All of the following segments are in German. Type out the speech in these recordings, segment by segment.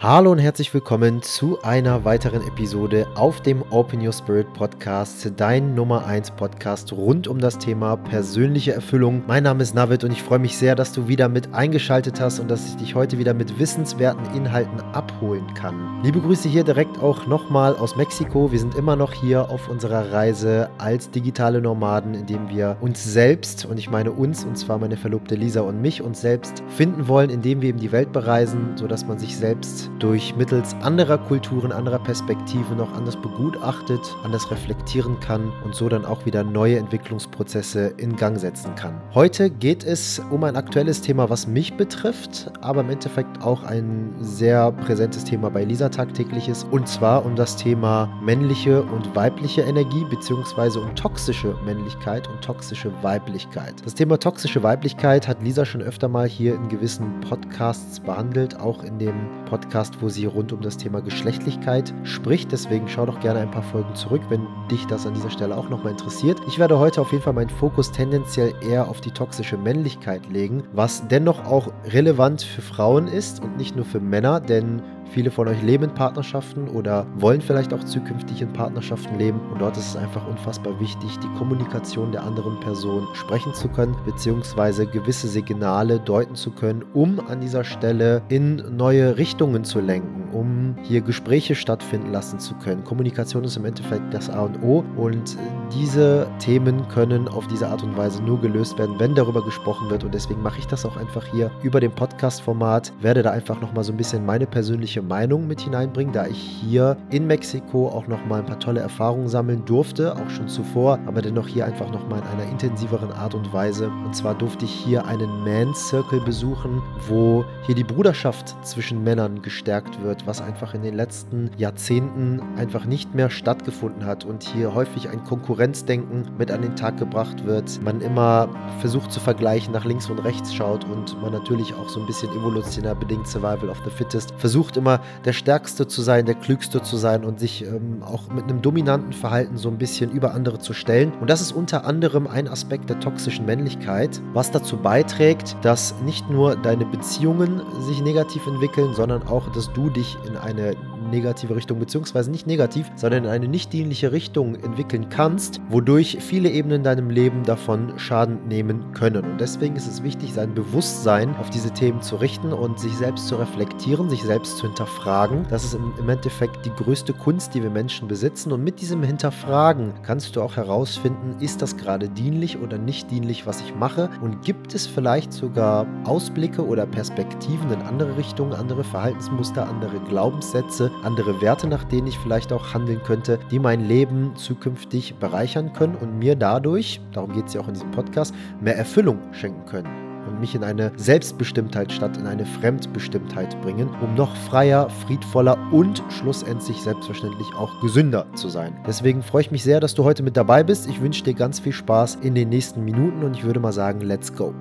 Hallo und herzlich willkommen zu einer weiteren Episode auf dem Open Your Spirit Podcast, dein Nummer 1 Podcast rund um das Thema persönliche Erfüllung. Mein Name ist Navid und ich freue mich sehr, dass du wieder mit eingeschaltet hast und dass ich dich heute wieder mit wissenswerten Inhalten abholen kann. Liebe Grüße hier direkt auch nochmal aus Mexiko. Wir sind immer noch hier auf unserer Reise als digitale Nomaden, indem wir uns selbst, und ich meine uns, und zwar meine Verlobte Lisa und mich, uns selbst finden wollen, indem wir eben die Welt bereisen, sodass man sich selbst durch mittels anderer Kulturen, anderer Perspektiven auch anders begutachtet, anders reflektieren kann und so dann auch wieder neue Entwicklungsprozesse in Gang setzen kann. Heute geht es um ein aktuelles Thema, was mich betrifft, aber im Endeffekt auch ein sehr präsentes Thema bei Lisa tagtäglich ist, und zwar um das Thema männliche und weibliche Energie beziehungsweise um toxische Männlichkeit und toxische Weiblichkeit. Das Thema toxische Weiblichkeit hat Lisa schon öfter mal hier in gewissen Podcasts behandelt, auch in dem Podcast Podcast, wo sie rund um das Thema Geschlechtlichkeit spricht. Deswegen schau doch gerne ein paar Folgen zurück, wenn dich das an dieser Stelle auch nochmal interessiert. Ich werde heute auf jeden Fall meinen Fokus tendenziell eher auf die toxische Männlichkeit legen, was dennoch auch relevant für Frauen ist und nicht nur für Männer, denn Viele von euch leben in Partnerschaften oder wollen vielleicht auch zukünftig in Partnerschaften leben. Und dort ist es einfach unfassbar wichtig, die Kommunikation der anderen Person sprechen zu können, beziehungsweise gewisse Signale deuten zu können, um an dieser Stelle in neue Richtungen zu lenken, um hier Gespräche stattfinden lassen zu können. Kommunikation ist im Endeffekt das A und O und diese Themen können auf diese Art und Weise nur gelöst werden, wenn darüber gesprochen wird. Und deswegen mache ich das auch einfach hier über dem Podcast-Format, werde da einfach nochmal so ein bisschen meine persönliche persönliche Meinung mit hineinbringen, da ich hier in Mexiko auch nochmal ein paar tolle Erfahrungen sammeln durfte, auch schon zuvor, aber dennoch hier einfach nochmal in einer intensiveren Art und Weise. Und zwar durfte ich hier einen Man Circle besuchen, wo hier die Bruderschaft zwischen Männern gestärkt wird, was einfach in den letzten Jahrzehnten einfach nicht mehr stattgefunden hat und hier häufig ein Konkurrenzdenken mit an den Tag gebracht wird. Man immer versucht zu vergleichen, nach links und rechts schaut und man natürlich auch so ein bisschen evolutionär bedingt Survival of the Fittest versucht immer immer der Stärkste zu sein, der Klügste zu sein und sich ähm, auch mit einem dominanten Verhalten so ein bisschen über andere zu stellen. Und das ist unter anderem ein Aspekt der toxischen Männlichkeit, was dazu beiträgt, dass nicht nur deine Beziehungen sich negativ entwickeln, sondern auch, dass du dich in eine negative Richtung, beziehungsweise nicht negativ, sondern in eine nicht dienliche Richtung entwickeln kannst, wodurch viele Ebenen in deinem Leben davon Schaden nehmen können. Und deswegen ist es wichtig, sein Bewusstsein auf diese Themen zu richten und sich selbst zu reflektieren, sich selbst zu hinterfragen. Das ist im Endeffekt die größte Kunst, die wir Menschen besitzen. Und mit diesem Hinterfragen kannst du auch herausfinden, ist das gerade dienlich oder nicht dienlich, was ich mache? Und gibt es vielleicht sogar Ausblicke oder Perspektiven in andere Richtungen, andere Verhaltensmuster, andere Glaubenssätze, andere Werte, nach denen ich vielleicht auch handeln könnte, die mein Leben zukünftig bereichern können und mir dadurch, darum geht es ja auch in diesem Podcast, mehr Erfüllung schenken können und mich in eine Selbstbestimmtheit statt in eine Fremdbestimmtheit bringen, um noch freier, friedvoller und schlussendlich selbstverständlich auch gesünder zu sein. Deswegen freue ich mich sehr, dass du heute mit dabei bist. Ich wünsche dir ganz viel Spaß in den nächsten Minuten und ich würde mal sagen, let's go.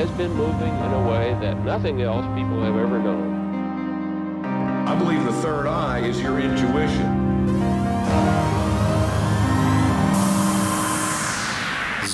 Has been moving in a way that nothing else people have ever known. I believe the third eye is your intuition.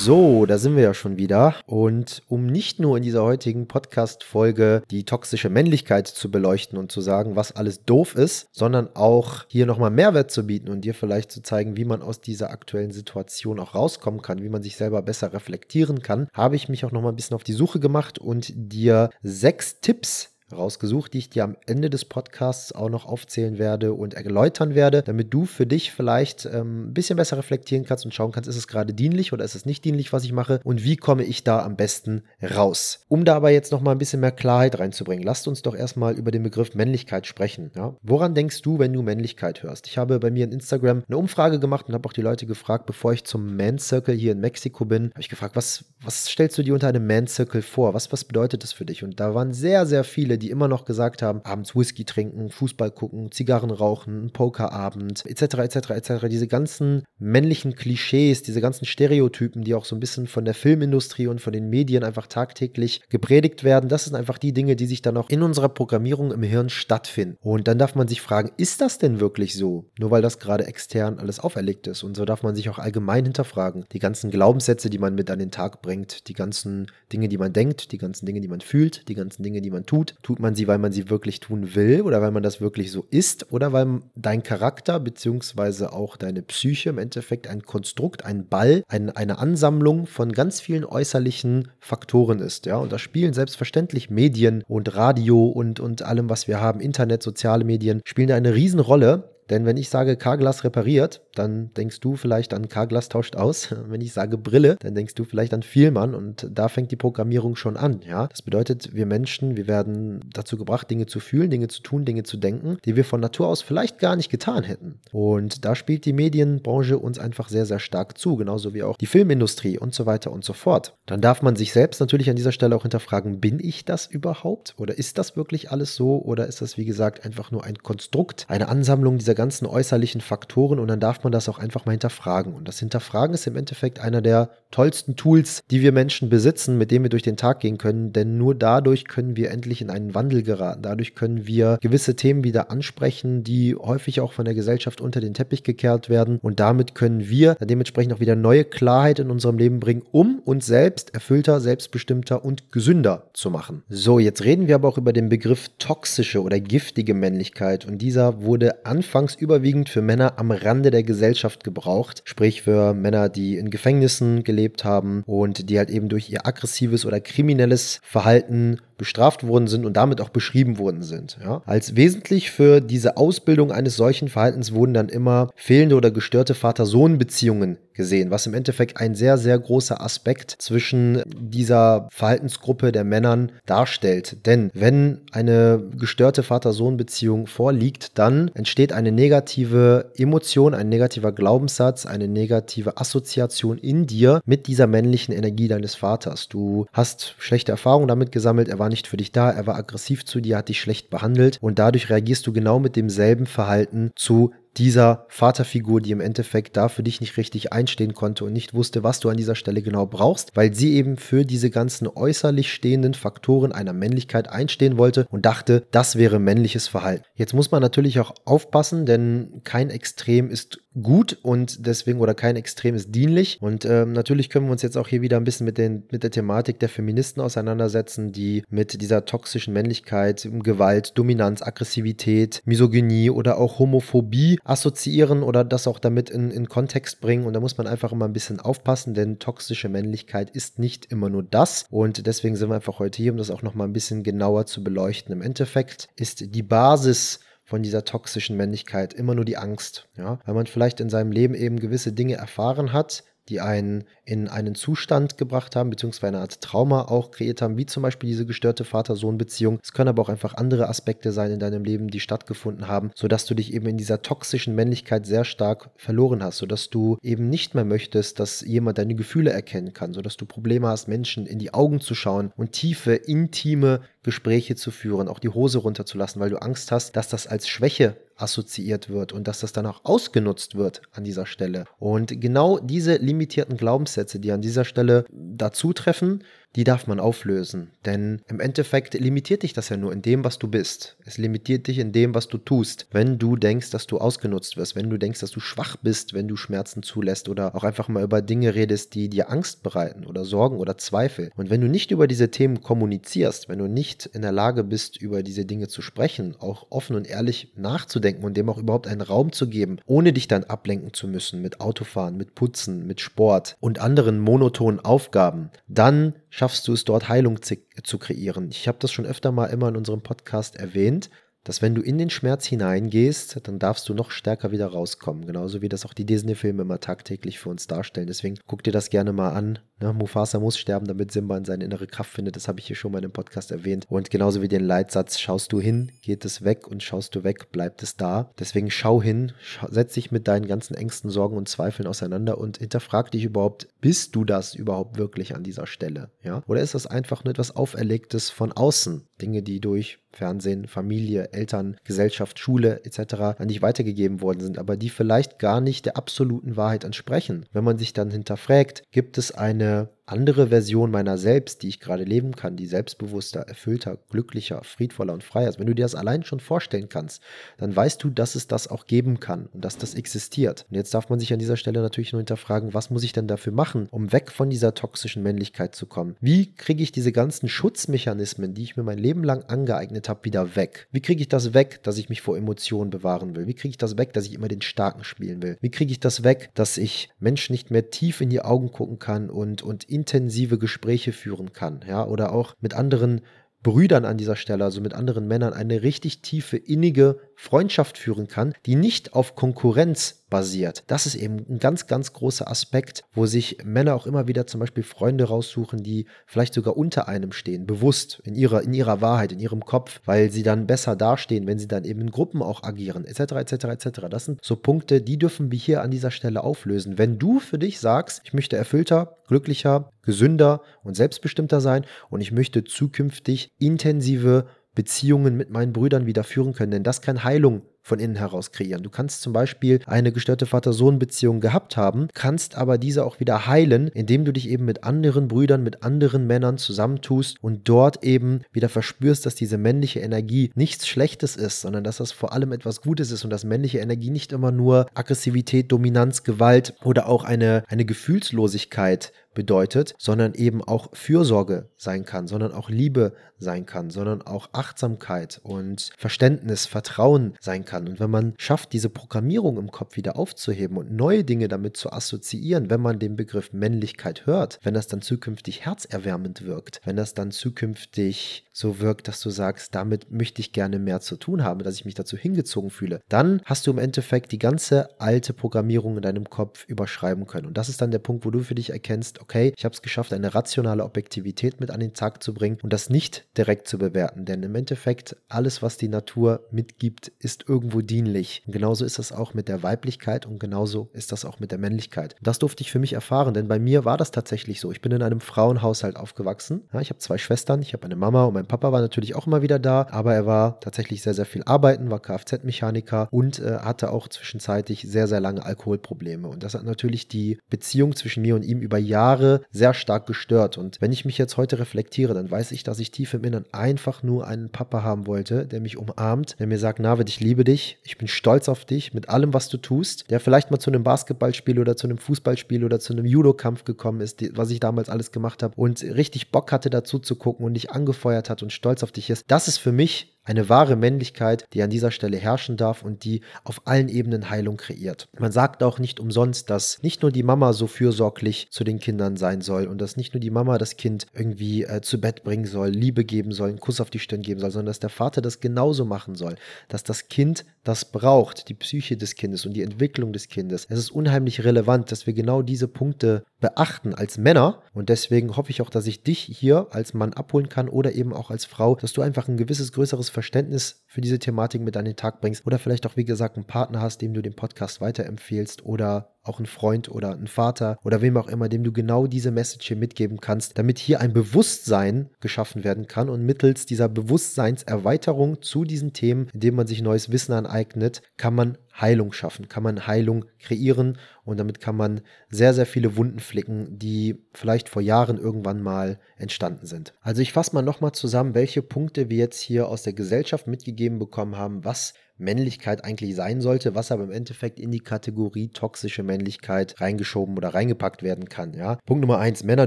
So, da sind wir ja schon wieder. Und um nicht nur in dieser heutigen Podcast-Folge die toxische Männlichkeit zu beleuchten und zu sagen, was alles doof ist, sondern auch hier nochmal Mehrwert zu bieten und dir vielleicht zu zeigen, wie man aus dieser aktuellen Situation auch rauskommen kann, wie man sich selber besser reflektieren kann, habe ich mich auch nochmal ein bisschen auf die Suche gemacht und dir sechs Tipps rausgesucht, die ich dir am Ende des Podcasts auch noch aufzählen werde und erläutern werde, damit du für dich vielleicht ähm, ein bisschen besser reflektieren kannst und schauen kannst, ist es gerade dienlich oder ist es nicht dienlich, was ich mache und wie komme ich da am besten raus. Um da aber jetzt noch mal ein bisschen mehr Klarheit reinzubringen, lasst uns doch erstmal über den Begriff Männlichkeit sprechen. Ja? Woran denkst du, wenn du Männlichkeit hörst? Ich habe bei mir in Instagram eine Umfrage gemacht und habe auch die Leute gefragt, bevor ich zum Man Circle hier in Mexiko bin, habe ich gefragt, was, was stellst du dir unter einem Man Circle vor? Was, was bedeutet das für dich? Und da waren sehr, sehr viele viele, die immer noch gesagt haben, abends Whisky trinken, Fußball gucken, Zigarren rauchen, Pokerabend, etc., etc., etc. Diese ganzen männlichen Klischees, diese ganzen Stereotypen, die auch so ein bisschen von der Filmindustrie und von den Medien einfach tagtäglich gepredigt werden, das sind einfach die Dinge, die sich dann auch in unserer Programmierung im Hirn stattfinden. Und dann darf man sich fragen, ist das denn wirklich so? Nur weil das gerade extern alles auferlegt ist. Und so darf man sich auch allgemein hinterfragen. Die ganzen Glaubenssätze, die man mit an den Tag bringt, die ganzen Dinge, die man denkt, die ganzen Dinge, die man fühlt, die ganzen Dinge, die man tut. Tut man sie, weil man sie wirklich tun will oder weil man das wirklich so ist oder weil dein Charakter bzw. auch deine Psyche im Endeffekt ein Konstrukt, ein Ball, ein, eine Ansammlung von ganz vielen äußerlichen Faktoren ist. Ja? Und da spielen selbstverständlich Medien und Radio und, und allem, was wir haben, Internet, soziale Medien, spielen da eine Riesenrolle. Denn wenn ich sage, Carglass repariert, dann denkst du vielleicht an Carglass tauscht aus. Wenn ich sage Brille, dann denkst du vielleicht an Vielmann und da fängt die Programmierung schon an. Ja, das bedeutet, wir Menschen, wir werden dazu gebracht, Dinge zu fühlen, Dinge zu tun, Dinge zu denken, die wir von Natur aus vielleicht gar nicht getan hätten. Und da spielt die Medienbranche uns einfach sehr, sehr stark zu, genauso wie auch die Filmindustrie und so weiter und so fort. Dann darf man sich selbst natürlich an dieser Stelle auch hinterfragen, bin ich das überhaupt? Oder ist das wirklich alles so? Oder ist das, wie gesagt, einfach nur ein Konstrukt, eine Ansammlung dieser ganzen äußerlichen Faktoren und dann darf man das auch einfach mal hinterfragen. Und das Hinterfragen ist im Endeffekt einer der tollsten Tools, die wir Menschen besitzen, mit denen wir durch den Tag gehen können, denn nur dadurch können wir endlich in einen Wandel geraten. Dadurch können wir gewisse Themen wieder ansprechen, die häufig auch von der Gesellschaft unter den Teppich gekehrt werden und damit können wir dementsprechend auch wieder neue Klarheit in unserem Leben bringen, um uns selbst erfüllter, selbstbestimmter und gesünder zu machen. So, jetzt reden wir aber auch über den Begriff toxische oder giftige Männlichkeit und dieser wurde anfangs über überwiegend für Männer am Rande der Gesellschaft gebraucht, sprich für Männer, die in Gefängnissen gelebt haben und die halt eben durch ihr aggressives oder kriminelles Verhalten bestraft worden sind und damit auch beschrieben worden sind. Ja. Als wesentlich für diese Ausbildung eines solchen Verhaltens wurden dann immer fehlende oder gestörte Vater-Sohn-Beziehungen gesehen, was im Endeffekt ein sehr, sehr großer Aspekt zwischen dieser Verhaltensgruppe der Männern darstellt. Denn wenn eine gestörte Vater-Sohn-Beziehung vorliegt, dann entsteht eine negative Emotion, ein negativer Glaubenssatz, eine negative Assoziation in dir mit dieser männlichen Energie deines Vaters. Du hast schlechte Erfahrungen damit gesammelt, er war nicht für dich da, er war aggressiv zu dir, hat dich schlecht behandelt und dadurch reagierst du genau mit demselben Verhalten zu dieser Vaterfigur, die im Endeffekt da für dich nicht richtig einstehen konnte und nicht wusste, was du an dieser Stelle genau brauchst, weil sie eben für diese ganzen äußerlich stehenden Faktoren einer Männlichkeit einstehen wollte und dachte, das wäre männliches Verhalten. Jetzt muss man natürlich auch aufpassen, denn kein Extrem ist gut und deswegen oder kein Extrem ist dienlich. Und ähm, natürlich können wir uns jetzt auch hier wieder ein bisschen mit, den, mit der Thematik der Feministen auseinandersetzen, die mit dieser toxischen Männlichkeit, Gewalt, Dominanz, Aggressivität, Misogynie oder auch Homophobie assoziieren oder das auch damit in, in Kontext bringen. Und da muss man einfach immer ein bisschen aufpassen, denn toxische Männlichkeit ist nicht immer nur das. Und deswegen sind wir einfach heute hier, um das auch nochmal ein bisschen genauer zu beleuchten. Im Endeffekt ist die Basis von dieser toxischen Männlichkeit. Immer nur die Angst, ja, weil man vielleicht in seinem Leben eben gewisse Dinge erfahren hat, die einen in einen Zustand gebracht haben, beziehungsweise eine Art Trauma auch kreiert haben, wie zum Beispiel diese gestörte Vater-Sohn-Beziehung. Es können aber auch einfach andere Aspekte sein in deinem Leben, die stattgefunden haben, sodass du dich eben in dieser toxischen Männlichkeit sehr stark verloren hast, sodass du eben nicht mehr möchtest, dass jemand deine Gefühle erkennen kann, sodass du Probleme hast, Menschen in die Augen zu schauen und tiefe, intime Gespräche zu führen, auch die Hose runterzulassen, weil du Angst hast, dass das als Schwäche assoziiert wird und dass das dann auch ausgenutzt wird an dieser Stelle. Und genau diese limitierten Glaubenssätze, die an dieser Stelle dazu treffen, die darf man auflösen. Denn im Endeffekt limitiert dich das ja nur in dem, was du bist. Es limitiert dich in dem, was du tust. Wenn du denkst, dass du ausgenutzt wirst, wenn du denkst, dass du schwach bist, wenn du Schmerzen zulässt oder auch einfach mal über Dinge redest, die dir Angst bereiten oder Sorgen oder Zweifel. Und wenn du nicht über diese Themen kommunizierst, wenn du nicht in der Lage bist, über diese Dinge zu sprechen, auch offen und ehrlich nachzudenken und dem auch überhaupt einen Raum zu geben, ohne dich dann ablenken zu müssen mit Autofahren, mit Putzen, mit Sport und anderen monotonen Aufgaben, dann schaffst du es dort Heilung zu, kreieren. Ich habe das schon öfter mal immer in unserem Podcast erwähnt, dass wenn du in den Schmerz hineingehst, dann darfst du noch stärker wieder rauskommen. Genauso wie das auch die Disney-Filme immer tagtäglich für uns darstellen. Deswegen guck dir das gerne mal an Ne? Mufasa muss sterben, damit Simba in seine innere Kraft findet. Das habe ich hier schon mal im Podcast erwähnt. Und genauso wie den Leitsatz, schaust du hin, geht es weg und schaust du weg, bleibt es da. Deswegen schau hin, schau, setz dich mit deinen ganzen Ängsten, Sorgen und Zweifeln auseinander und hinterfrag dich überhaupt, bist du das überhaupt wirklich an dieser Stelle? Ja? Oder ist das einfach nur etwas Auferlegtes von außen? Dinge, die durch Fernsehen, Familie, Eltern, Gesellschaft, Schule etc. an dich weitergegeben worden sind, aber die vielleicht gar nicht der absoluten Wahrheit entsprechen. Wenn man sich dann hinterfragt, gibt es eine Yeah. Andere Version meiner selbst, die ich gerade leben kann, die selbstbewusster, erfüllter, glücklicher, friedvoller und freier ist, wenn du dir das allein schon vorstellen kannst, dann weißt du, dass es das auch geben kann und dass das existiert. Und jetzt darf man sich an dieser Stelle natürlich nur hinterfragen, was muss ich denn dafür machen, um weg von dieser toxischen Männlichkeit zu kommen? Wie kriege ich diese ganzen Schutzmechanismen, die ich mir mein Leben lang angeeignet habe, wieder weg? Wie kriege ich das weg, dass ich mich vor Emotionen bewahren will? Wie kriege ich das weg, dass ich immer den Starken spielen will? Wie kriege ich das weg, dass ich Menschen nicht mehr tief in die Augen gucken kann und, und intensive Gespräche führen kann, ja, oder auch mit anderen Brüdern an dieser Stelle, also mit anderen Männern, eine richtig tiefe, innige Freundschaft führen kann, die nicht auf Konkurrenz basiert. Das ist eben ein ganz, ganz großer Aspekt, wo sich Männer auch immer wieder zum Beispiel Freunde raussuchen, die vielleicht sogar unter einem stehen, bewusst in ihrer, in ihrer Wahrheit, in ihrem Kopf, weil sie dann besser dastehen, wenn sie dann eben in Gruppen auch agieren, etc., etc., etc. Das sind so Punkte, die dürfen wir hier an dieser Stelle auflösen. Wenn du für dich sagst, ich möchte erfüllter, glücklicher, gesünder und selbstbestimmter sein und ich möchte zukünftig intensive Beziehungen mit meinen Brüdern wieder führen können, denn das kann Heilung von innen heraus kreieren. Du kannst zum Beispiel eine gestörte Vater-Sohn-Beziehung gehabt haben, kannst aber diese auch wieder heilen, indem du dich eben mit anderen Brüdern, mit anderen Männern zusammentust und dort eben wieder verspürst, dass diese männliche Energie nichts Schlechtes ist, sondern dass das vor allem etwas Gutes ist und dass männliche Energie nicht immer nur Aggressivität, Dominanz, Gewalt oder auch eine, eine Gefühlslosigkeit bedeutet, sondern eben auch Fürsorge sein kann, sondern auch Liebe sein kann, sondern auch Achtsamkeit und Verständnis, Vertrauen sein kann. Und wenn man schafft, diese Programmierung im Kopf wieder aufzuheben und neue Dinge damit zu assoziieren, wenn man den Begriff Männlichkeit hört, wenn das dann zukünftig herzerwärmend wirkt, wenn das dann zukünftig so wirkt, dass du sagst, damit möchte ich gerne mehr zu tun haben, dass ich mich dazu hingezogen fühle, dann hast du im Endeffekt die ganze alte Programmierung in deinem Kopf überschreiben können. Und das ist dann der Punkt, wo du für dich erkennst, okay, ich habe es geschafft, eine rationale Objektivität mit an den Tag zu bringen und das nicht direkt zu bewerten. Denn im Endeffekt, alles, was die Natur mitgibt, ist irgendwo dienlich. Und genauso ist das auch mit der Weiblichkeit und genauso ist das auch mit der Männlichkeit. Das durfte ich für mich erfahren, denn bei mir war das tatsächlich so. Ich bin in einem Frauenhaushalt aufgewachsen. Ja, ich habe zwei Schwestern, ich habe eine Mama und mein Papa war natürlich auch immer wieder da, aber er war tatsächlich sehr, sehr viel arbeiten, war Kfz-Mechaniker und äh, hatte auch zwischenzeitlich sehr, sehr lange Alkoholprobleme. Und das hat natürlich die Beziehung zwischen mir und ihm über Jahre sehr stark gestört. Und wenn ich mich jetzt heute reflektiere, dann weiß ich, dass ich tief im Inneren einfach nur einen Papa haben wollte, der mich umarmt, der mir sagt, Navid, ich liebe dich, ich bin stolz auf dich mit allem, was du tust, der vielleicht mal zu einem Basketballspiel oder zu einem Fußballspiel oder zu einem Judo-Kampf gekommen ist, was ich damals alles gemacht habe und richtig Bock hatte dazu zu gucken und dich angefeuert hat und stolz auf dich ist, das ist für mich eine wahre Männlichkeit, die an dieser Stelle herrschen darf und die auf allen Ebenen Heilung kreiert. Man sagt auch nicht umsonst, dass nicht nur die Mama so fürsorglich zu den Kindern sein soll und dass nicht nur die Mama das Kind irgendwie äh, zu Bett bringen soll, Liebe geben soll, einen Kuss auf die Stirn geben soll, sondern dass der Vater das genauso machen soll, dass das Kind das braucht, die Psyche des Kindes und die Entwicklung des Kindes. Es ist unheimlich relevant, dass wir genau diese Punkte beachten als Männer und deswegen hoffe ich auch, dass ich dich hier als Mann abholen kann oder eben auch als Frau, dass du einfach ein gewisses größeres Verständnis für diese Thematik mit an den Tag bringst oder vielleicht auch, wie gesagt, einen Partner hast, dem du den Podcast weiterempfehlst oder auch einen Freund oder einen Vater oder wem auch immer, dem du genau diese Message hier mitgeben kannst, damit hier ein Bewusstsein geschaffen werden kann und mittels dieser Bewusstseinserweiterung zu diesen Themen, indem man sich neues Wissen aneignet, kann man Heilung schaffen, kann man Heilung kreieren und damit kann man sehr, sehr viele Wunden flicken, die vielleicht vor Jahren irgendwann mal entstanden sind. Also ich fasse mal nochmal zusammen, welche Punkte wir jetzt hier aus der Gesellschaft mitgegeben bekommen haben, was Männlichkeit eigentlich sein sollte, was aber im Endeffekt in die Kategorie toxische Männlichkeit reingeschoben oder reingepackt werden kann. Ja? Punkt Nummer eins, Männer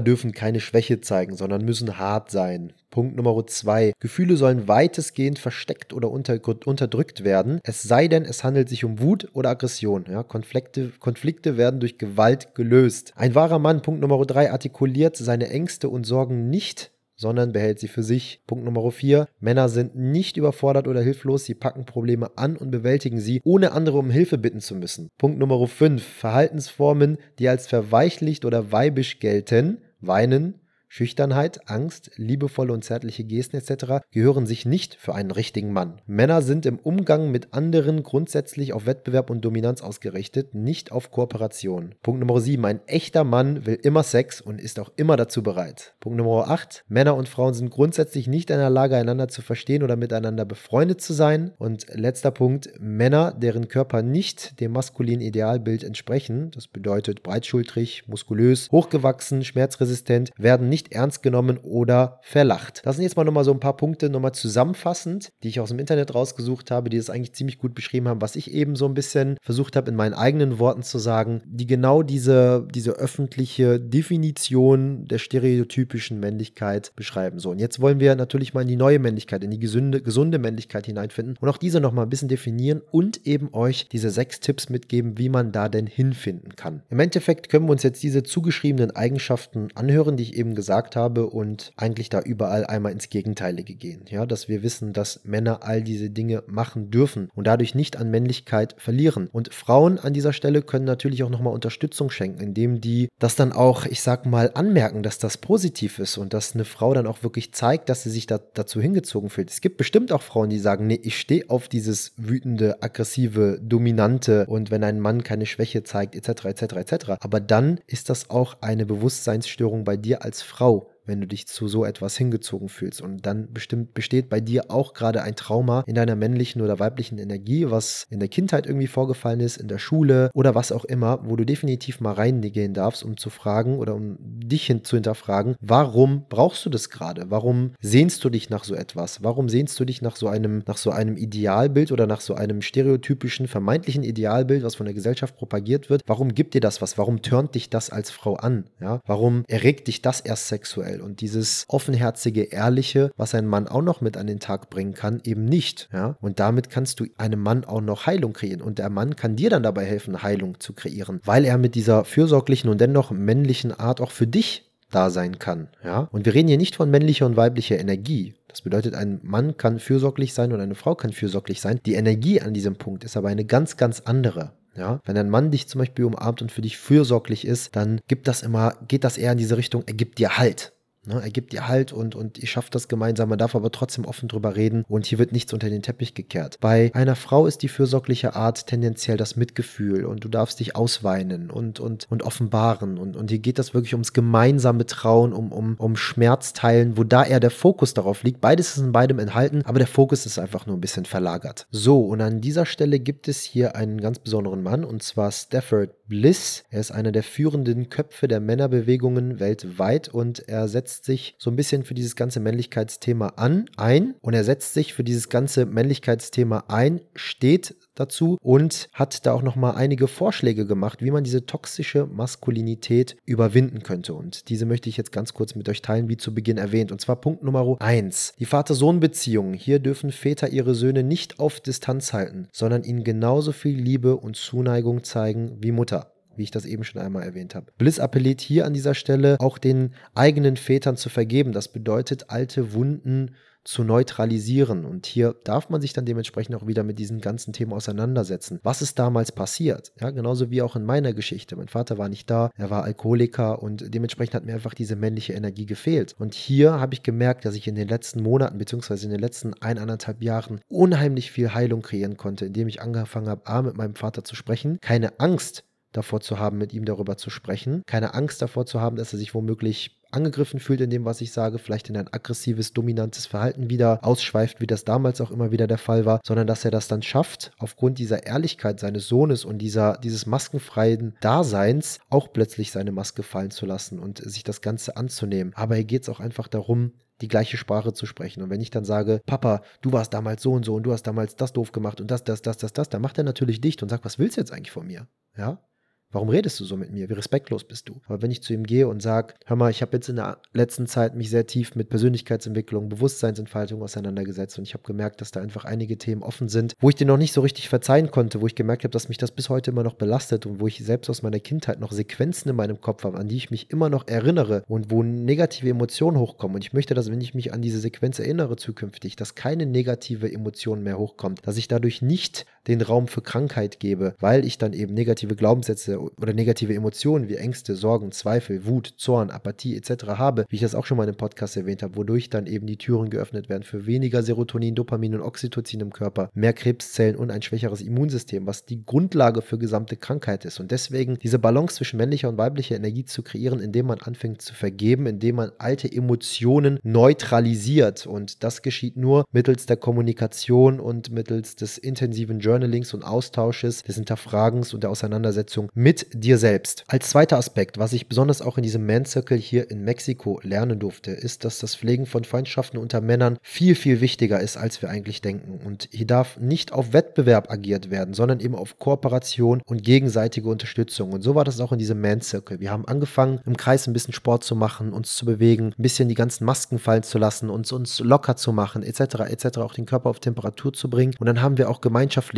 dürfen keine Schwäche zeigen, sondern müssen hart sein. Punkt Nummer zwei, Gefühle sollen weitestgehend versteckt oder unter, unterdrückt werden, es sei denn, es handelt sich um Wut oder Aggression. Ja? Konflikte, Konflikte werden durch Gewalt gelöst. Ein wahrer Mann, Punkt Nummer drei, artikuliert seine Ängste und Sorgen nicht sondern behält sie für sich. Punkt Nummer 4. Männer sind nicht überfordert oder hilflos, sie packen Probleme an und bewältigen sie, ohne andere um Hilfe bitten zu müssen. Punkt Nummer 5. Verhaltensformen, die als verweichlicht oder weibisch gelten, Weinen, Schüchternheit, Angst, liebevolle und zärtliche Gesten etc. gehören sich nicht für einen richtigen Mann. Männer sind im Umgang mit anderen grundsätzlich auf Wettbewerb und Dominanz ausgerichtet, nicht auf Kooperation. Punkt Nummer 7. Ein echter Mann will immer Sex und ist auch immer dazu bereit. Punkt Nummer 8. Männer und Frauen sind grundsätzlich nicht in der Lage, einander zu verstehen oder miteinander befreundet zu sein. Und letzter Punkt. Männer, deren Körper nicht dem maskulinen Idealbild entsprechen, das bedeutet breitschultrig, muskulös, hochgewachsen, schmerzresistent, werden nicht nicht ernst genommen oder verlacht. Das sind jetzt mal nochmal so ein paar Punkte nochmal zusammenfassend, die ich aus dem Internet rausgesucht habe, die das eigentlich ziemlich gut beschrieben haben, was ich eben so ein bisschen versucht habe in meinen eigenen Worten zu sagen, die genau diese, diese öffentliche Definition der stereotypischen Männlichkeit beschreiben. So, und jetzt wollen wir natürlich mal in die neue Männlichkeit, in die gesunde, gesunde Männlichkeit hineinfinden und auch diese nochmal ein bisschen definieren und eben euch diese sechs Tipps mitgeben, wie man da denn hinfinden kann. Im Endeffekt können wir uns jetzt diese zugeschriebenen Eigenschaften anhören, die ich eben gesagt gesagt habe und eigentlich da überall einmal ins Gegenteilige gehen. Ja, dass wir wissen, dass Männer all diese Dinge machen dürfen und dadurch nicht an Männlichkeit verlieren. Und Frauen an dieser Stelle können natürlich auch nochmal Unterstützung schenken, indem die das dann auch, ich sag mal, anmerken, dass das positiv ist und dass eine Frau dann auch wirklich zeigt, dass sie sich da, dazu hingezogen fühlt. Es gibt bestimmt auch Frauen, die sagen, nee, ich stehe auf dieses wütende, aggressive, dominante und wenn ein Mann keine Schwäche zeigt, etc., etc., etc. Aber dann ist das auch eine Bewusstseinsstörung bei dir als Frau Frau wenn du dich zu so etwas hingezogen fühlst. Und dann bestimmt besteht bei dir auch gerade ein Trauma in deiner männlichen oder weiblichen Energie, was in der Kindheit irgendwie vorgefallen ist, in der Schule oder was auch immer, wo du definitiv mal reingehen darfst, um zu fragen oder um dich hin zu hinterfragen, warum brauchst du das gerade? Warum sehnst du dich nach so etwas? Warum sehnst du dich nach so einem, nach so einem Idealbild oder nach so einem stereotypischen, vermeintlichen Idealbild, was von der Gesellschaft propagiert wird? Warum gibt dir das was? Warum turnt dich das als Frau an? Ja? Warum erregt dich das erst sexuell? Sexuell und dieses offenherzige, ehrliche, was ein Mann auch noch mit an den Tag bringen kann, eben nicht. Ja? Und damit kannst du einem Mann auch noch Heilung kreieren und der Mann kann dir dann dabei helfen, Heilung zu kreieren, weil er mit dieser fürsorglichen und dennoch männlichen Art auch für dich da sein kann. Ja? Und wir reden hier nicht von männlicher und weiblicher Energie. Das bedeutet, ein Mann kann fürsorglich sein und eine Frau kann fürsorglich sein. Die Energie an diesem Punkt ist aber eine ganz, ganz andere. Ja, wenn ein Mann dich zum Beispiel umarmt und für dich fürsorglich ist, dann gibt das immer, geht das eher in diese Richtung, er gibt dir Halt. Ne, er gibt dir Halt und, und ihr schafft das gemeinsam. Man darf aber trotzdem offen drüber reden und hier wird nichts unter den Teppich gekehrt. Bei einer Frau ist die fürsorgliche Art tendenziell das Mitgefühl und du darfst dich ausweinen und, und, und offenbaren. Und, und hier geht das wirklich ums gemeinsame Trauen, um, um, um Schmerzteilen, wo da eher der Fokus darauf liegt. Beides ist in beidem enthalten, aber der Fokus ist einfach nur ein bisschen verlagert. So, und an dieser Stelle gibt es hier einen ganz besonderen Mann und zwar Stafford Bliss. Er ist einer der führenden Köpfe der Männerbewegungen weltweit und er setzt sich so ein bisschen für dieses ganze Männlichkeitsthema an, ein und er setzt sich für dieses ganze Männlichkeitsthema ein, steht dazu und hat da auch noch mal einige Vorschläge gemacht, wie man diese toxische Maskulinität überwinden könnte. Und diese möchte ich jetzt ganz kurz mit euch teilen, wie zu Beginn erwähnt. Und zwar Punkt Nummer 1. Die Vater-Sohn-Beziehungen. Hier dürfen Väter ihre Söhne nicht auf Distanz halten, sondern ihnen genauso viel Liebe und Zuneigung zeigen wie Mutter wie ich das eben schon einmal erwähnt habe. Bliss appelliert hier an dieser Stelle auch den eigenen Vätern zu vergeben. Das bedeutet, alte Wunden zu neutralisieren. Und hier darf man sich dann dementsprechend auch wieder mit diesen ganzen Themen auseinandersetzen. Was ist damals passiert? Ja, genauso wie auch in meiner Geschichte. Mein Vater war nicht da, er war Alkoholiker und dementsprechend hat mir einfach diese männliche Energie gefehlt. Und hier habe ich gemerkt, dass ich in den letzten Monaten beziehungsweise in den letzten eineinhalb Jahren unheimlich viel Heilung kreieren konnte, indem ich angefangen habe, A, mit meinem Vater zu sprechen, keine Angst davor zu haben, mit ihm darüber zu sprechen, keine Angst davor zu haben, dass er sich womöglich angegriffen fühlt in dem, was ich sage, vielleicht in ein aggressives, dominantes Verhalten wieder ausschweift, wie das damals auch immer wieder der Fall war, sondern dass er das dann schafft, aufgrund dieser Ehrlichkeit seines Sohnes und dieser, dieses maskenfreien Daseins auch plötzlich seine Maske fallen zu lassen und sich das Ganze anzunehmen. Aber hier geht es auch einfach darum, die gleiche Sprache zu sprechen. Und wenn ich dann sage, Papa, du warst damals so und so und du hast damals das doof gemacht und das, das, das, das, das, dann macht er natürlich dicht und sagt, was willst du jetzt eigentlich von mir? Ja? Warum redest du so mit mir? Wie respektlos bist du? Aber wenn ich zu ihm gehe und sage, hör mal, ich habe jetzt in der letzten Zeit mich sehr tief mit Persönlichkeitsentwicklung, Bewusstseinsentfaltung auseinandergesetzt und ich habe gemerkt, dass da einfach einige Themen offen sind, wo ich dir noch nicht so richtig verzeihen konnte, wo ich gemerkt habe, dass mich das bis heute immer noch belastet und wo ich selbst aus meiner Kindheit noch Sequenzen in meinem Kopf habe, an die ich mich immer noch erinnere und wo negative Emotionen hochkommen. Und ich möchte, dass wenn ich mich an diese Sequenz erinnere zukünftig, dass keine negative Emotion mehr hochkommt, dass ich dadurch nicht den Raum für Krankheit gebe, weil ich dann eben negative Glaubenssätze oder negative Emotionen wie Ängste, Sorgen, Zweifel, Wut, Zorn, Apathie etc. habe, wie ich das auch schon mal im Podcast erwähnt habe, wodurch dann eben die Türen geöffnet werden für weniger Serotonin, Dopamin und Oxytocin im Körper, mehr Krebszellen und ein schwächeres Immunsystem, was die Grundlage für gesamte Krankheit ist. Und deswegen diese Balance zwischen männlicher und weiblicher Energie zu kreieren, indem man anfängt zu vergeben, indem man alte Emotionen neutralisiert. Und das geschieht nur mittels der Kommunikation und mittels des intensiven Journalings und Austausches, des Hinterfragens und der Auseinandersetzung mit dir selbst. Als zweiter Aspekt, was ich besonders auch in diesem Man Circle hier in Mexiko lernen durfte, ist, dass das Pflegen von Freundschaften unter Männern viel, viel wichtiger ist, als wir eigentlich denken. Und hier darf nicht auf Wettbewerb agiert werden, sondern eben auf Kooperation und gegenseitige Unterstützung. Und so war das auch in diesem Man Circle. Wir haben angefangen, im Kreis ein bisschen Sport zu machen, uns zu bewegen, ein bisschen die ganzen Masken fallen zu lassen, uns, uns locker zu machen, etc., etc., auch den Körper auf Temperatur zu bringen. Und dann haben wir auch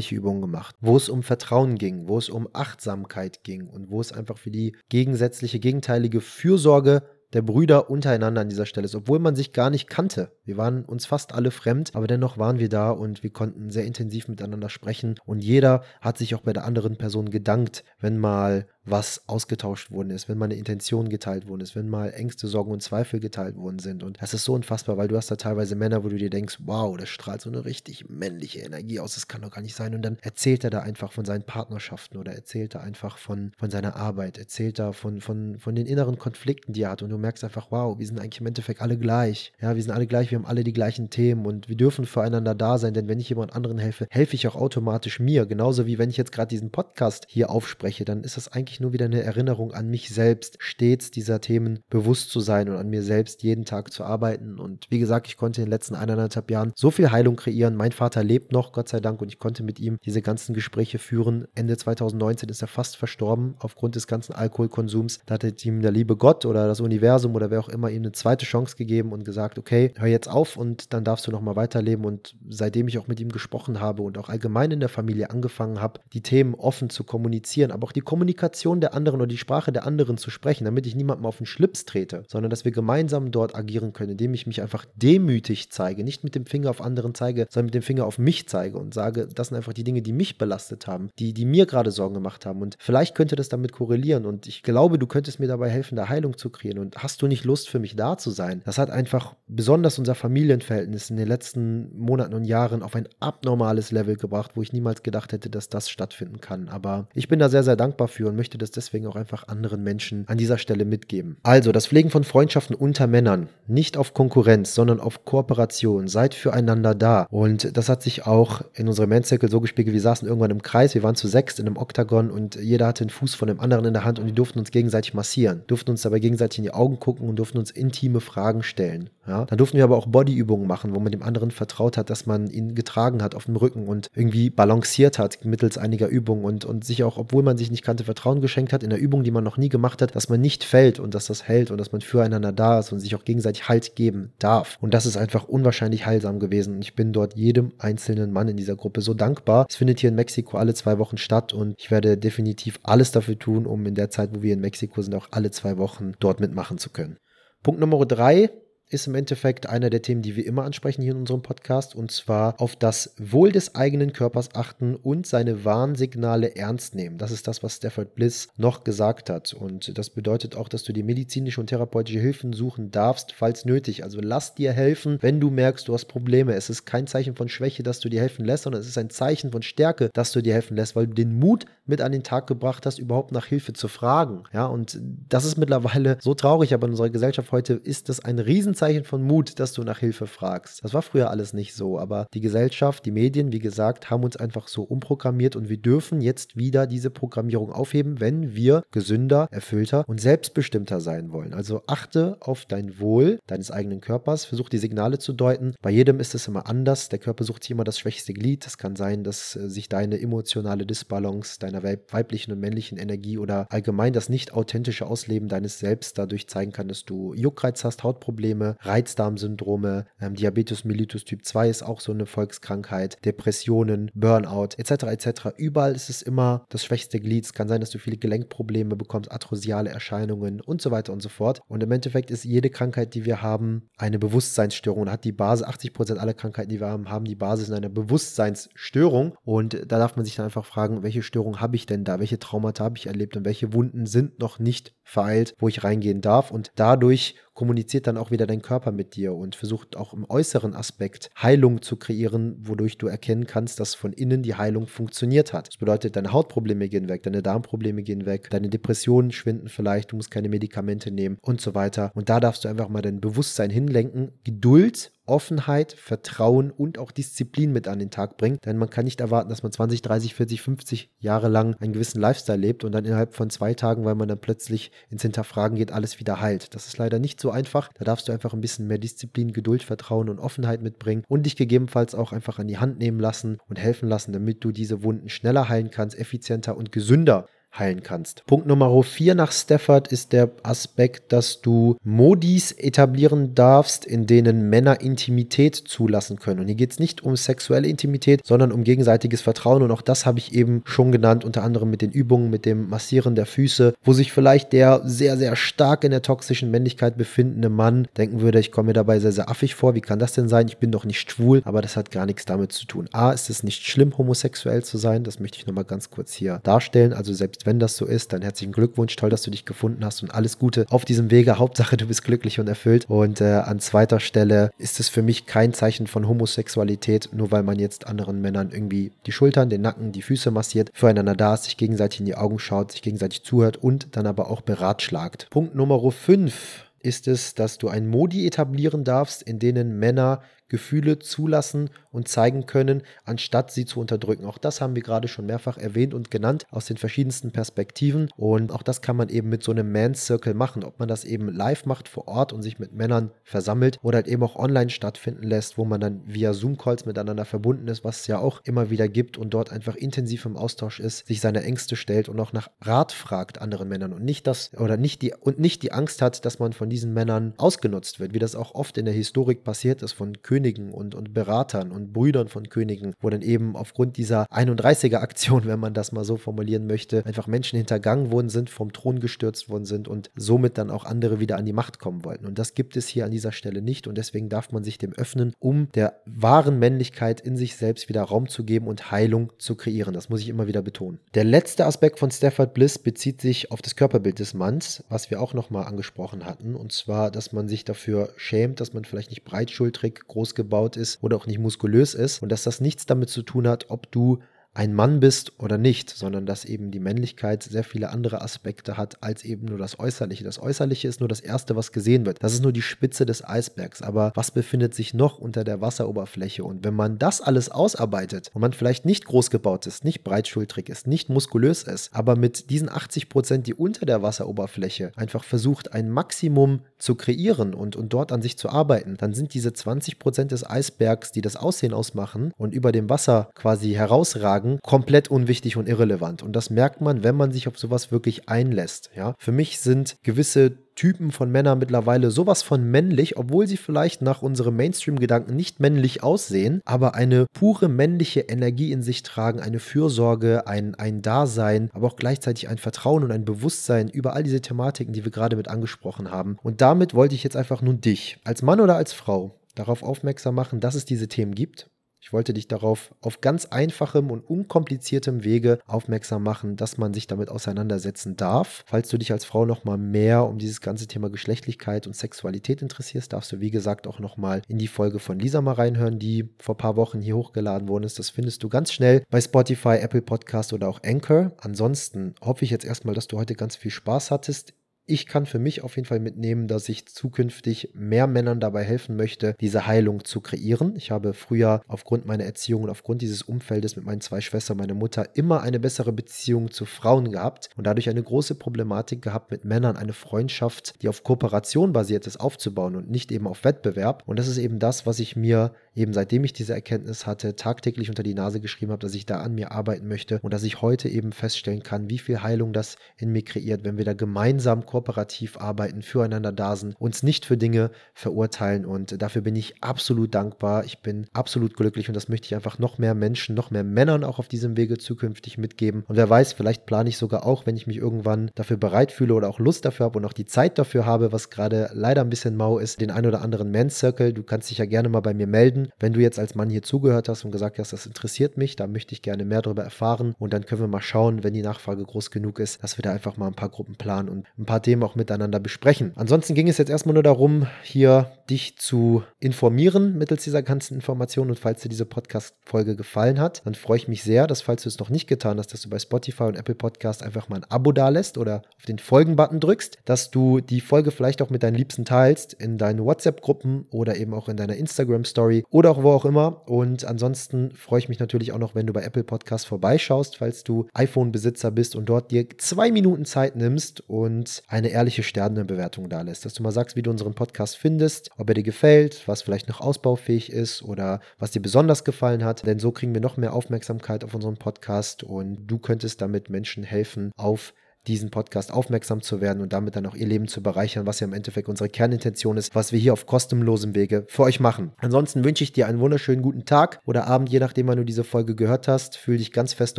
gemeinschaftliche Übungen gemacht, wo es um Vertrauen ging, wo es um Achtsamkeit ging und wo es einfach für die gegensätzliche, gegenteilige Fürsorge der Brüder untereinander an dieser Stelle ist, obwohl man sich gar nicht kannte. Wir waren uns fast alle fremd, aber dennoch waren wir da und wir konnten sehr intensiv miteinander sprechen und jeder hat sich auch bei der anderen Person gedankt, wenn mal was ausgetauscht worden ist, wenn mal eine Intention geteilt worden ist, wenn mal Ängste, Sorgen und Zweifel geteilt worden sind. Und das ist so unfassbar, weil du hast da teilweise Männer, wo du dir denkst, wow, das strahlt so eine richtig männliche Energie aus, das kann doch gar nicht sein. Und dann erzählt er da einfach von seinen Partnerschaften oder erzählt er einfach von, von seiner Arbeit, erzählt er von, von, von den inneren Konflikten, die er hat. Und du merkst einfach, wow, wir sind eigentlich im Endeffekt alle gleich. Ja, wir sind alle gleich, wir haben alle die gleichen Themen und wir dürfen füreinander da sein, denn wenn ich jemand anderen helfe, helfe ich auch automatisch mir. Genauso wie wenn ich jetzt gerade diesen Podcast hier aufspreche, dann ist das eigentlich nur wieder eine Erinnerung an mich selbst, stets dieser Themen bewusst zu sein und an mir selbst jeden Tag zu arbeiten. Und wie gesagt, ich konnte in den letzten eineinhalb Jahren so viel Heilung kreieren. Mein Vater lebt noch, Gott sei Dank, und ich konnte mit ihm diese ganzen Gespräche führen. Ende 2019 ist er fast verstorben aufgrund des ganzen Alkoholkonsums. Da hat ihm der liebe Gott oder das Universum oder wer auch immer ihm eine zweite Chance gegeben und gesagt, okay, hör jetzt auf und dann darfst du nochmal weiterleben. Und seitdem ich auch mit ihm gesprochen habe und auch allgemein in der Familie angefangen habe, die Themen offen zu kommunizieren, aber auch die Kommunikation der anderen oder die Sprache der anderen zu sprechen, damit ich niemandem auf den Schlips trete, sondern dass wir gemeinsam dort agieren können, indem ich mich einfach demütig zeige, nicht mit dem Finger auf anderen zeige, sondern mit dem Finger auf mich zeige und sage, das sind einfach die Dinge, die mich belastet haben, die, die mir gerade Sorgen gemacht haben. Und vielleicht könnte das damit korrelieren. Und ich glaube, du könntest mir dabei helfen, da Heilung zu kreieren. Und hast du nicht Lust für mich da zu sein? Das hat einfach besonders unser Familienverhältnis in den letzten Monaten und Jahren auf ein abnormales Level gebracht, wo ich niemals gedacht hätte, dass das stattfinden kann. Aber ich bin da sehr, sehr dankbar für und möchte das deswegen auch einfach anderen Menschen an dieser Stelle mitgeben. Also das Pflegen von Freundschaften unter Männern, nicht auf Konkurrenz, sondern auf Kooperation. Seid füreinander da. Und das hat sich auch in unserem Man Circle so gespiegelt. Wir saßen irgendwann im Kreis, wir waren zu sechst in einem Oktagon und jeder hatte einen Fuß von dem anderen in der Hand und die durften uns gegenseitig massieren, durften uns dabei gegenseitig in die Augen gucken und durften uns intime Fragen stellen. Ja? Dann durften wir aber auch Bodyübungen machen, wo man dem anderen vertraut hat, dass man ihn getragen hat auf dem Rücken und irgendwie balanciert hat mittels einiger Übungen und, und sich auch, obwohl man sich nicht kannte, Vertrauen geschenkt hat in der Übung, die man noch nie gemacht hat, dass man nicht fällt und dass das hält und dass man füreinander da ist und sich auch gegenseitig Halt geben darf. Und das ist einfach unwahrscheinlich heilsam gewesen. Und ich bin dort jedem einzelnen Mann in dieser Gruppe so dankbar. Es findet hier in Mexiko alle zwei Wochen statt und ich werde definitiv alles dafür tun, um in der Zeit, wo wir in Mexiko sind, auch alle zwei Wochen dort mitmachen zu können. Punkt Nummer drei ist im Endeffekt einer der Themen, die wir immer ansprechen hier in unserem Podcast, und zwar auf das Wohl des eigenen Körpers achten und seine Warnsignale ernst nehmen. Das ist das, was Stafford Bliss noch gesagt hat. Und das bedeutet auch, dass du die medizinische und therapeutische Hilfen suchen darfst, falls nötig. Also lass dir helfen, wenn du merkst, du hast Probleme. Es ist kein Zeichen von Schwäche, dass du dir helfen lässt, sondern es ist ein Zeichen von Stärke, dass du dir helfen lässt, weil du den Mut mit an den Tag gebracht hast, überhaupt nach Hilfe zu fragen. Ja, und das ist mittlerweile so traurig, aber in unserer Gesellschaft heute ist das ein Riesenzeichen von Mut, dass du nach Hilfe fragst. Das war früher alles nicht so, aber die Gesellschaft, die Medien, wie gesagt, haben uns einfach so umprogrammiert und wir dürfen jetzt wieder diese Programmierung aufheben, wenn wir gesünder, erfüllter und selbstbestimmter sein wollen. Also achte auf dein Wohl deines eigenen Körpers, versuch die Signale zu deuten. Bei jedem ist es immer anders. Der Körper sucht sich immer das schwächste Glied. Es kann sein, dass äh, sich deine emotionale Disbalance, deine deiner weiblichen und männlichen Energie oder allgemein das nicht authentische Ausleben deines Selbst dadurch zeigen kann, dass du Juckreiz hast, Hautprobleme, Reizdarmsyndrome, ähm, Diabetes mellitus Typ 2 ist auch so eine Volkskrankheit, Depressionen, Burnout etc. etc. Überall ist es immer das schwächste Glied. Es kann sein, dass du viele Gelenkprobleme bekommst, arthrosiale Erscheinungen und so weiter und so fort. Und im Endeffekt ist jede Krankheit, die wir haben, eine Bewusstseinsstörung und hat die Basis, 80 Prozent aller Krankheiten, die wir haben, haben die Basis in einer Bewusstseinsstörung. Und da darf man sich dann einfach fragen, welche Störung habe ich denn da? Welche Traumata habe ich erlebt und welche Wunden sind noch nicht vereilt, wo ich reingehen darf? Und dadurch kommuniziert dann auch wieder dein Körper mit dir und versucht auch im äußeren Aspekt Heilung zu kreieren, wodurch du erkennen kannst, dass von innen die Heilung funktioniert hat. Das bedeutet, deine Hautprobleme gehen weg, deine Darmprobleme gehen weg, deine Depressionen schwinden vielleicht, du musst keine Medikamente nehmen und so weiter. Und da darfst du einfach mal dein Bewusstsein hinlenken, Geduld Offenheit, Vertrauen und auch Disziplin mit an den Tag bringen. Denn man kann nicht erwarten, dass man 20, 30, 40, 50 Jahre lang einen gewissen Lifestyle lebt und dann innerhalb von zwei Tagen, weil man dann plötzlich ins Hinterfragen geht, alles wieder heilt. Das ist leider nicht so einfach. Da darfst du einfach ein bisschen mehr Disziplin, Geduld, Vertrauen und Offenheit mitbringen und dich gegebenenfalls auch einfach an die Hand nehmen lassen und helfen lassen, damit du diese Wunden schneller heilen kannst, effizienter und gesünder heilen kannst. Punkt Nummer 4 nach Stafford ist der Aspekt, dass du Modis etablieren darfst, in denen Männer Intimität zulassen können. Und hier geht es nicht um sexuelle Intimität, sondern um gegenseitiges Vertrauen. Und auch das habe ich eben schon genannt, unter anderem mit den Übungen, mit dem Massieren der Füße, wo sich vielleicht der sehr, sehr stark in der toxischen Männlichkeit befindende Mann denken würde, ich komme mir dabei sehr, sehr affig vor. Wie kann das denn sein? Ich bin doch nicht schwul, aber das hat gar nichts damit zu tun. A, ist es nicht schlimm, homosexuell zu sein. Das möchte ich nochmal ganz kurz hier darstellen. Also selbst wenn das so ist, dann herzlichen Glückwunsch, toll, dass du dich gefunden hast und alles Gute auf diesem Wege. Hauptsache, du bist glücklich und erfüllt. Und äh, an zweiter Stelle ist es für mich kein Zeichen von Homosexualität, nur weil man jetzt anderen Männern irgendwie die Schultern, den Nacken, die Füße massiert, füreinander da ist, sich gegenseitig in die Augen schaut, sich gegenseitig zuhört und dann aber auch beratschlagt. Punkt Nummer 5 ist es, dass du ein Modi etablieren darfst, in denen Männer Gefühle zulassen und zeigen können, anstatt sie zu unterdrücken. Auch das haben wir gerade schon mehrfach erwähnt und genannt aus den verschiedensten Perspektiven. Und auch das kann man eben mit so einem Man's Circle machen. Ob man das eben live macht vor Ort und sich mit Männern versammelt oder halt eben auch online stattfinden lässt, wo man dann via Zoom-Calls miteinander verbunden ist, was es ja auch immer wieder gibt und dort einfach intensiv im Austausch ist, sich seine Ängste stellt und auch nach Rat fragt anderen Männern und nicht das oder nicht die und nicht die Angst hat, dass man von diesen Männern ausgenutzt wird, wie das auch oft in der Historik passiert ist von Königen Königen und, und Beratern und Brüdern von Königen, wo dann eben aufgrund dieser 31er-Aktion, wenn man das mal so formulieren möchte, einfach Menschen hintergangen worden sind, vom Thron gestürzt worden sind und somit dann auch andere wieder an die Macht kommen wollten. Und das gibt es hier an dieser Stelle nicht und deswegen darf man sich dem öffnen, um der wahren Männlichkeit in sich selbst wieder Raum zu geben und Heilung zu kreieren. Das muss ich immer wieder betonen. Der letzte Aspekt von Stafford Bliss bezieht sich auf das Körperbild des Manns, was wir auch nochmal angesprochen hatten. Und zwar, dass man sich dafür schämt, dass man vielleicht nicht breitschultrig, groß gebaut ist oder auch nicht muskulös ist und dass das nichts damit zu tun hat, ob du ein Mann bist oder nicht, sondern dass eben die Männlichkeit sehr viele andere Aspekte hat als eben nur das Äußerliche. Das Äußerliche ist nur das Erste, was gesehen wird. Das ist nur die Spitze des Eisbergs. Aber was befindet sich noch unter der Wasseroberfläche? Und wenn man das alles ausarbeitet und man vielleicht nicht groß gebaut ist, nicht breitschultrig ist, nicht muskulös ist, aber mit diesen 80 Prozent, die unter der Wasseroberfläche einfach versucht, ein Maximum zu kreieren und, und dort an sich zu arbeiten, dann sind diese 20 Prozent des Eisbergs, die das Aussehen ausmachen und über dem Wasser quasi herausragen, sagen, komplett unwichtig und irrelevant. Und das merkt man, wenn man sich auf sowas wirklich einlässt. Ja? Für mich sind gewisse Typen von Männern mittlerweile sowas von männlich, obwohl sie vielleicht nach unserem Mainstream-Gedanken nicht männlich aussehen, aber eine pure männliche Energie in sich tragen, eine Fürsorge, ein, ein Dasein, aber auch gleichzeitig ein Vertrauen und ein Bewusstsein über all diese Thematiken, die wir gerade mit angesprochen haben. Und damit wollte ich jetzt einfach nun dich, als Mann oder als Frau, darauf aufmerksam machen, dass es diese Themen gibt ich wollte dich darauf auf ganz einfachem und unkompliziertem Wege aufmerksam machen, dass man sich damit auseinandersetzen darf. Falls du dich als Frau nochmal mehr um dieses ganze Thema Geschlechtlichkeit und Sexualität interessierst, darfst du wie gesagt auch nochmal in die Folge von Lisa mal reinhören, die vor ein paar Wochen hier hochgeladen worden ist. Das findest du ganz schnell bei Spotify, Apple Podcast oder auch Anchor. Ansonsten hoffe ich jetzt erstmal, dass du heute ganz viel Spaß hattest ich kann für mich auf jeden Fall mitnehmen, dass ich zukünftig mehr Männern dabei helfen möchte, diese Heilung zu kreieren. Ich habe früher aufgrund meiner Erziehung und aufgrund dieses Umfeldes mit meinen zwei Schwestern, meiner Mutter, immer eine bessere Beziehung zu Frauen gehabt und dadurch eine große Problematik gehabt, mit Männern eine Freundschaft, die auf Kooperation basiert ist, aufzubauen und nicht eben auf Wettbewerb. Und das ist eben das, was ich mir eben seitdem ich diese Erkenntnis hatte, tagtäglich unter die Nase geschrieben habe, dass ich da an mir arbeiten möchte und dass ich heute eben feststellen kann, wie viel Heilung das in mir kreiert, wenn wir da gemeinsam kooperativ arbeiten, füreinander da sind, uns nicht für Dinge verurteilen und dafür bin ich absolut dankbar. Ich bin absolut glücklich und das möchte ich einfach noch mehr Menschen, noch mehr Männern auch auf diesem Wege zukünftig mitgeben. Und wer weiß, vielleicht plane ich sogar auch, wenn ich mich irgendwann dafür bereit fühle oder auch Lust dafür habe und auch die Zeit dafür habe, was gerade leider ein bisschen mau ist, den ein oder anderen Men's Circle. Du kannst dich ja gerne mal bei mir melden melden. Wenn du jetzt als Mann hier zugehört hast und gesagt hast, das interessiert mich, da möchte ich gerne mehr darüber erfahren und dann können wir mal schauen, wenn die Nachfrage groß genug ist, dass wir da einfach mal ein paar Gruppen planen und ein paar Themen auch miteinander besprechen. Ansonsten ging es jetzt erstmal nur darum, hier dich zu informieren mittels dieser ganzen Informationen und falls dir diese Podcast-Folge gefallen hat, dann freue ich mich sehr, dass falls du es noch nicht getan hast, dass du bei Spotify und Apple Podcast einfach mal ein Abo dalässt oder auf den Folgen-Button drückst, dass du die Folge vielleicht auch mit deinen Liebsten teilst in deinen WhatsApp-Gruppen oder eben auch in deiner Instagram-Story oder auch wo auch immer. Und ansonsten freue ich mich natürlich auch noch, wenn du bei Apple Podcast vorbeischaust, falls du iPhone-Besitzer bist und dort dir zwei Minuten Zeit nimmst und eine ehrliche Sternebewertung da lässt. Dass du mal sagst, wie du unseren Podcast findest, ob er dir gefällt, was vielleicht noch ausbaufähig ist oder was dir besonders gefallen hat. Denn so kriegen wir noch mehr Aufmerksamkeit auf unseren Podcast und du könntest damit Menschen helfen, auf diesen Podcast aufmerksam zu werden und damit dann auch ihr Leben zu bereichern, was ja im Endeffekt unsere Kernintention ist, was wir hier auf kostenlosem Wege für euch machen. Ansonsten wünsche ich dir einen wunderschönen guten Tag oder Abend, je nachdem, wann du diese Folge gehört hast. Fühl dich ganz fest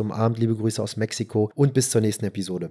umarmt. Liebe Grüße aus Mexiko und bis zur nächsten Episode.